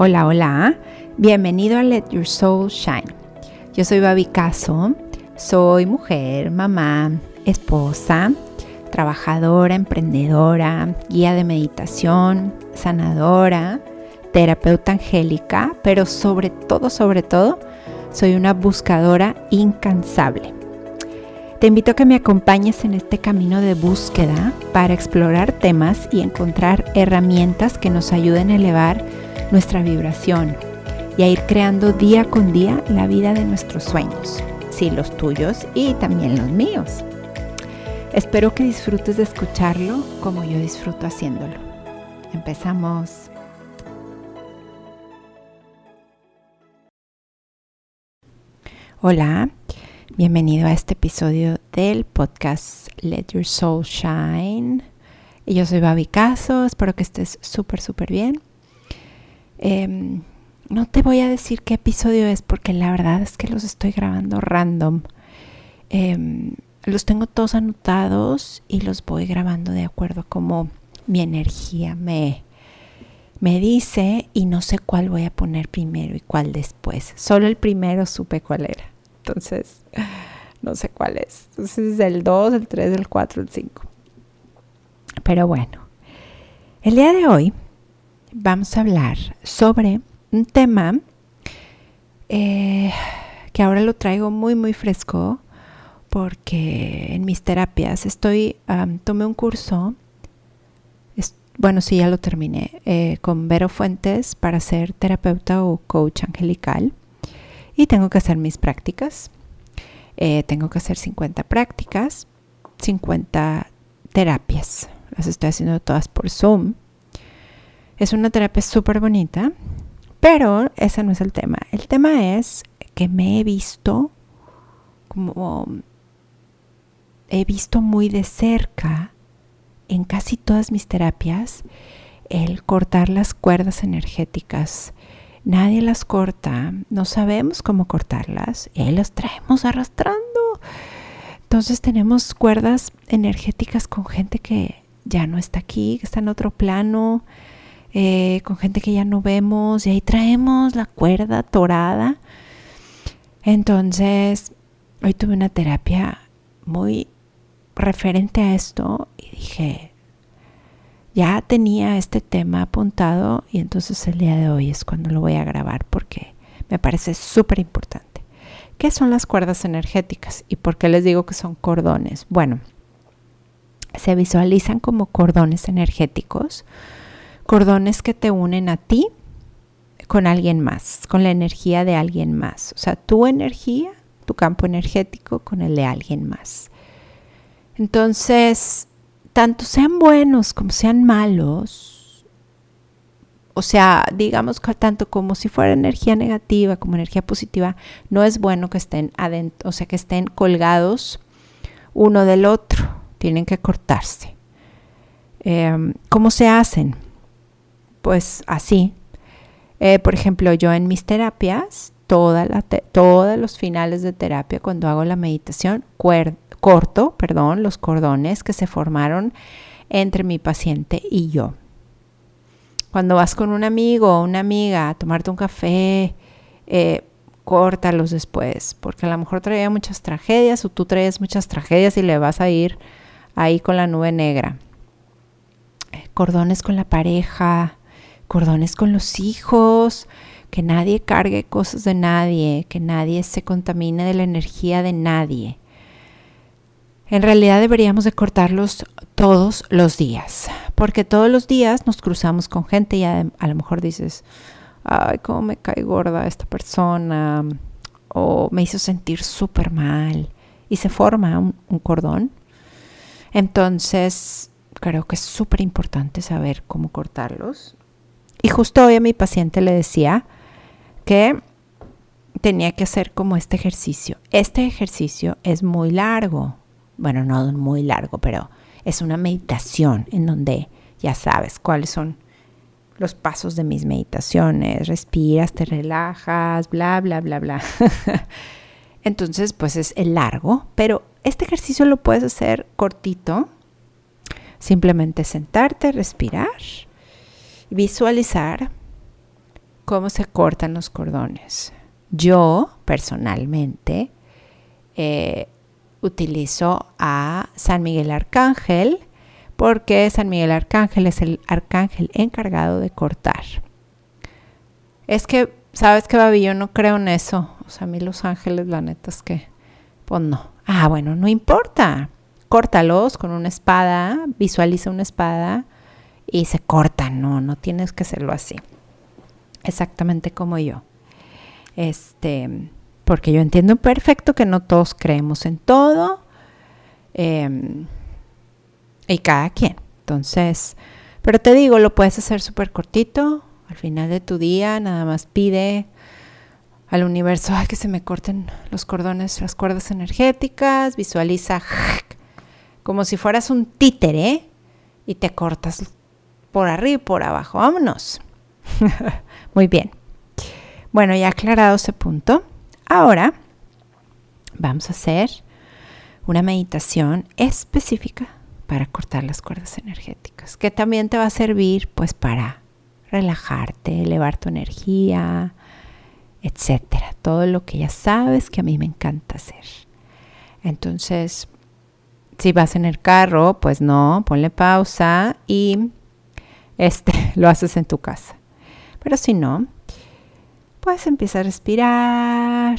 Hola, hola. Bienvenido a Let Your Soul Shine. Yo soy Babi Caso. Soy mujer, mamá, esposa, trabajadora, emprendedora, guía de meditación, sanadora, terapeuta angélica, pero sobre todo, sobre todo, soy una buscadora incansable. Te invito a que me acompañes en este camino de búsqueda para explorar temas y encontrar herramientas que nos ayuden a elevar nuestra vibración y a ir creando día con día la vida de nuestros sueños, sí, los tuyos y también los míos. Espero que disfrutes de escucharlo como yo disfruto haciéndolo. Empezamos. Hola, bienvenido a este episodio del podcast Let Your Soul Shine. Yo soy Babi Caso, espero que estés súper, súper bien. Em, no te voy a decir qué episodio es porque la verdad es que los estoy grabando random. Em, los tengo todos anotados y los voy grabando de acuerdo a cómo mi energía me, me dice y no sé cuál voy a poner primero y cuál después. Solo el primero supe cuál era. Entonces, no sé cuál es. Entonces es el 2, el 3, el 4, el 5. Pero bueno, el día de hoy vamos a hablar sobre un tema eh, que ahora lo traigo muy, muy fresco porque en mis terapias estoy, tomé un curso, bueno, sí, ya lo terminé, eh, con Vero Fuentes para ser terapeuta o coach angelical y tengo que hacer mis prácticas. Eh, tengo que hacer 50 prácticas, 50 terapias. Las estoy haciendo todas por Zoom. Es una terapia súper bonita, pero ese no es el tema. El tema es que me he visto como he visto muy de cerca en casi todas mis terapias el cortar las cuerdas energéticas. Nadie las corta, no sabemos cómo cortarlas y las traemos arrastrando. Entonces tenemos cuerdas energéticas con gente que ya no está aquí, que está en otro plano, eh, con gente que ya no vemos y ahí traemos la cuerda torada. Entonces, hoy tuve una terapia muy referente a esto y dije, ya tenía este tema apuntado y entonces el día de hoy es cuando lo voy a grabar porque me parece súper importante. ¿Qué son las cuerdas energéticas y por qué les digo que son cordones? Bueno, se visualizan como cordones energéticos cordones que te unen a ti con alguien más, con la energía de alguien más. O sea, tu energía, tu campo energético con el de alguien más. Entonces, tanto sean buenos como sean malos, o sea, digamos que tanto como si fuera energía negativa como energía positiva, no es bueno que estén adentro, o sea, que estén colgados uno del otro, tienen que cortarse. Em, ¿Cómo se hacen? Pues así. Eh, por ejemplo, yo en mis terapias, todos los finales de terapia, cuando hago la meditación, corto, perdón, los cordones que se formaron entre mi paciente y yo. Cuando vas con un amigo o una amiga a tomarte un café, eh, córtalos después, porque a lo mejor traía muchas tragedias o tú traes muchas tragedias y le vas a ir ahí con la nube negra. Eh, cordones con la pareja, cordones con los hijos, que nadie cargue cosas de nadie, que nadie se contamine de la energía de nadie. En realidad deberíamos de cortarlos todos los días, porque todos los días nos cruzamos con gente y a, lo mejor dices, ay, cómo me cae gorda esta persona, o me hizo sentir súper mal, y se forma un cordón. Entonces, creo que es súper importante saber cómo cortarlos. Y justo hoy a mi paciente le decía que tenía que hacer como este ejercicio. Este ejercicio es muy largo. Bueno, no muy largo, pero es una meditación en donde ya sabes cuáles son los pasos de mis meditaciones. Respiras, te relajas, bla, bla, bla, bla. Entonces, pues es el largo, pero este ejercicio lo puedes hacer cortito. Simplemente sentarte, respirar visualizar cómo se cortan los cordones. Yo, personalmente, eh, utilizo a San Miguel Arcángel porque San Miguel Arcángel es el arcángel encargado de cortar. Es que, ¿sabes qué, Babi? Yo no creo en eso. O sea, a mí los ángeles, la neta es que, pues no. Ah, bueno, no importa. Córtalos con una espada, visualiza una espada y se cortan. No, no tienes que hacerlo así exactamente como yo. Este, porque yo entiendo perfecto que no todos creemos en todo. Em, y cada quien. Entonces, pero te digo, lo puedes hacer súper cortito. Al final de tu día, nada más pide al universo que se me corten los cordones, las cuerdas energéticas. Visualiza como si fueras un títere y te cortas por arriba y por abajo. Vámonos. Muy bien. Bueno, ya aclarado ese punto, ahora vamos a hacer una meditación específica para cortar las cuerdas energéticas, que también te va a servir pues para relajarte, elevar tu energía, etcétera. Todo lo que ya sabes que a mí me encanta hacer. Entonces, si vas en el carro, pues no, ponle pausa y este lo haces en tu casa. Pero si no, puedes empezar a respirar,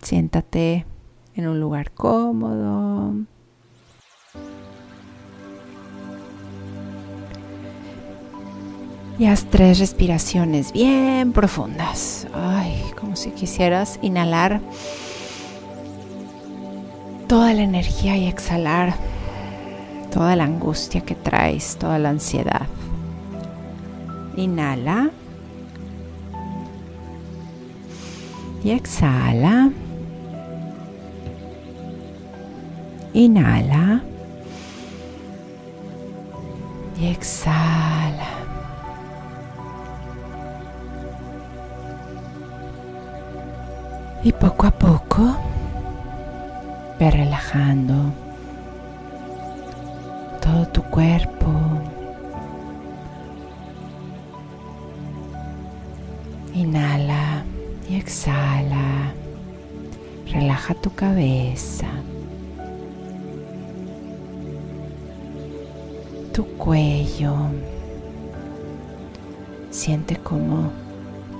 siéntate en un lugar cómodo. Y haz tres respiraciones bien profundas. Ay, como si quisieras inhalar toda la energía y exhalar toda la angustia que traes, toda la ansiedad. Inhala. y exhala. Inhala y exhala. Y poco a poco ve relajando todo tu cuerpo. Inhala y exhala. Relaja tu cabeza. Tu cuello. Siente como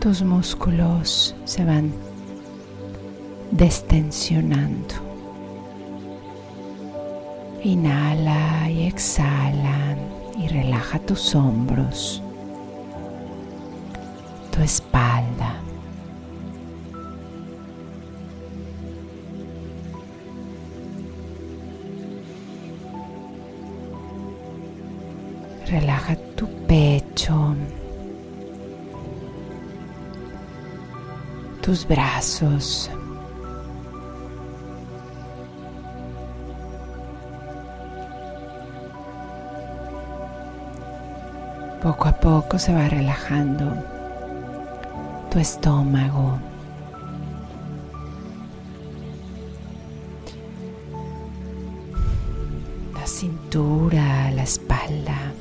tus músculos se van destensionando. Inhala y exhala y relaja tus hombros, tu espalda. Relaja tu pecho, tus brazos. Poco a poco se va relajando tu estómago. La cintura, la espalda.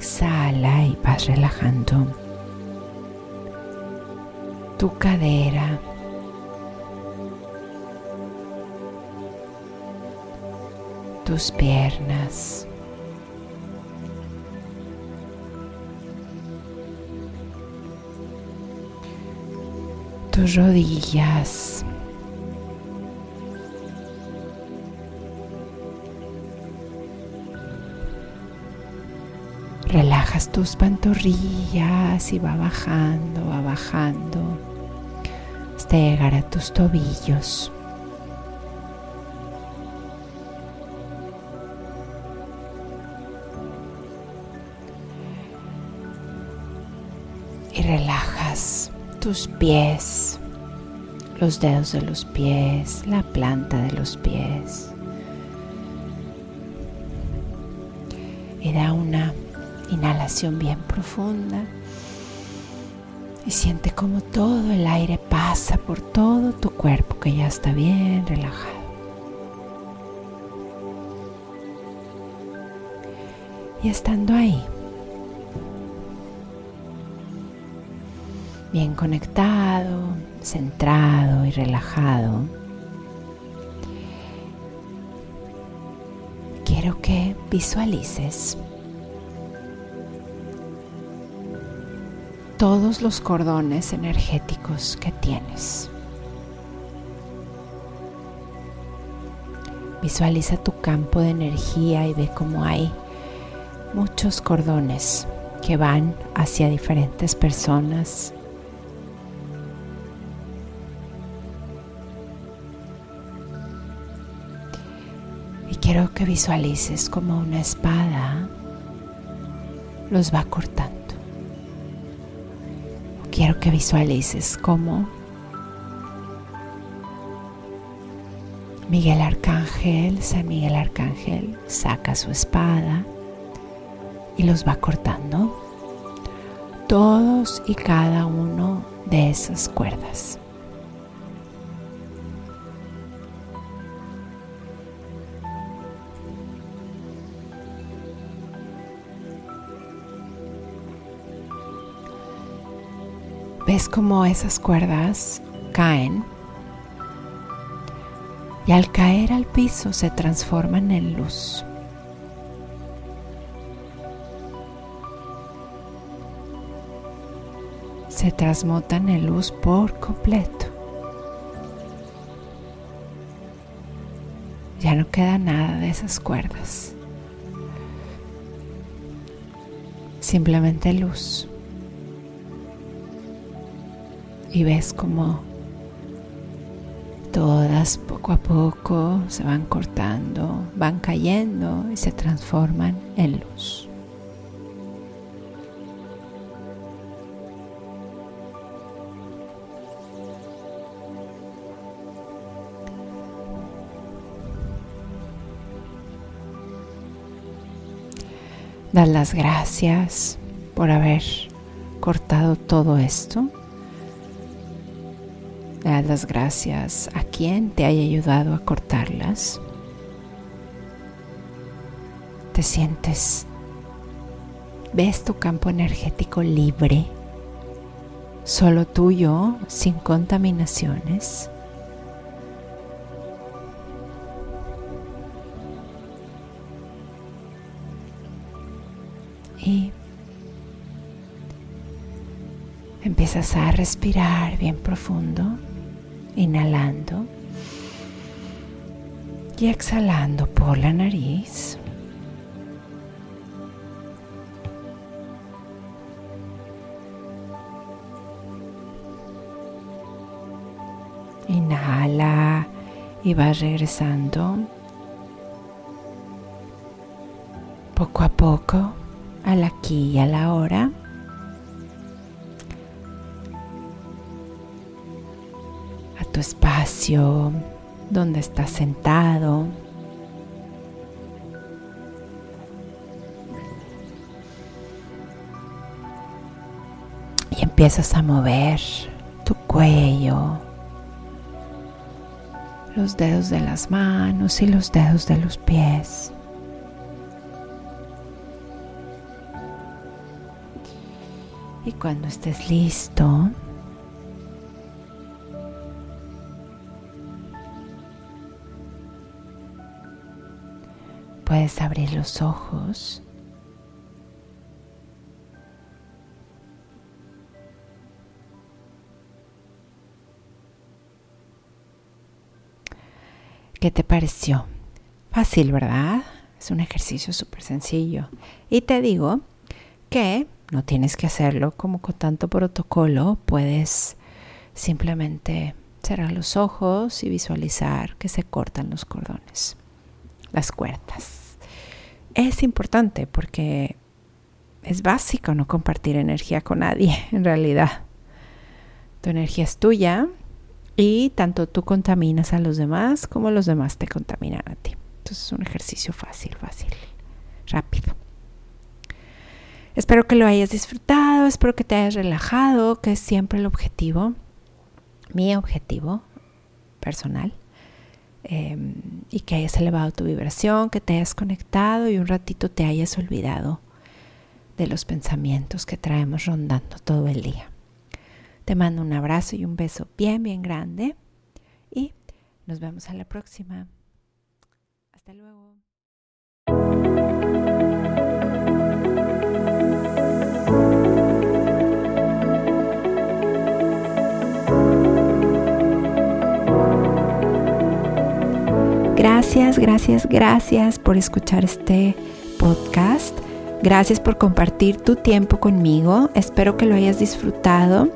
Exhala y vas relajando tu cadera. Tus piernas. Tus rodillas. Relajas tus pantorrillas y va bajando, va bajando hasta llegar a tus tobillos. Y relajas tus pies, los dedos de los pies, la planta de los pies. Y da una inhalación bien profunda y siente como todo el aire pasa por todo tu cuerpo que ya está bien relajado. Y estando ahí, bien conectado, centrado y relajado, quiero que visualices todos los cordones energéticos que tienes. Visualiza tu campo de energía y ve cómo hay muchos cordones que van hacia diferentes personas. Y quiero que visualices como una espada los va cortando quiero que visualices cómo Miguel Arcángel, San Miguel Arcángel, saca su espada y los va cortando todos y cada uno de esas cuerdas. Ves como esas cuerdas caen y al caer al piso se transforman en luz. Se transmutan en luz por completo. Ya no queda nada de esas cuerdas. Simplemente luz y ves como todas poco a poco se van cortando, van cayendo y se transforman en luz. Dar las gracias por haber cortado todo esto das las gracias a quien te haya ayudado a cortarlas. Te sientes, ves tu campo energético libre, solo tuyo, sin contaminaciones. Y empiezas a respirar bien profundo inhalando y exhalando por la nariz. Inhala y vas regresando poco a poco al aquí y a la hora. Espacio, donde estás sentado. Y empiezas a mover tu cuello, los dedos de las manos y los dedos de los pies. Y cuando estés listo, Puedes abrir los ojos. ¿Qué te pareció? Fácil, ¿verdad? Es un ejercicio súper sencillo. Y te digo que no tienes que hacerlo como con tanto protocolo. Puedes simplemente cerrar los ojos y visualizar que se cortan los cordones, las cuerdas es importante porque es básico no compartir energía con nadie, en realidad. Tu energía es tuya y tanto tú contaminas a los demás como los demás te contaminan a ti. Entonces es un ejercicio fácil, fácil, rápido. Espero que lo hayas disfrutado, espero que te hayas relajado, que es siempre el objetivo, mi objetivo personal, em, y que hayas elevado tu vibración, que te hayas conectado y un ratito te hayas olvidado de los pensamientos que traemos rondando todo el día. Te mando un abrazo y un beso bien, bien grande y nos vemos a la próxima. Hasta luego. Gracias, gracias, gracias por escuchar este podcast. Gracias por compartir tu tiempo conmigo. Espero que lo hayas disfrutado.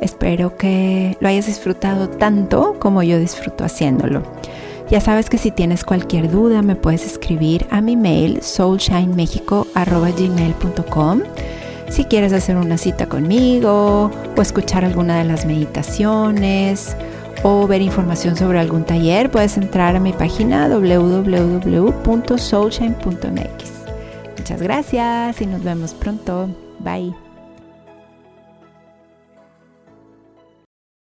Espero que lo hayas disfrutado tanto como yo disfruto haciéndolo. Ya sabes que si tienes cualquier duda me puedes escribir a mi mail soulshinemexico.gmail.com si quieres hacer una cita conmigo o escuchar alguna de las meditaciones o ver información sobre algún taller, puedes entrar a mi página www.soulshine.mx. Muchas gracias y nos vemos pronto. Bye.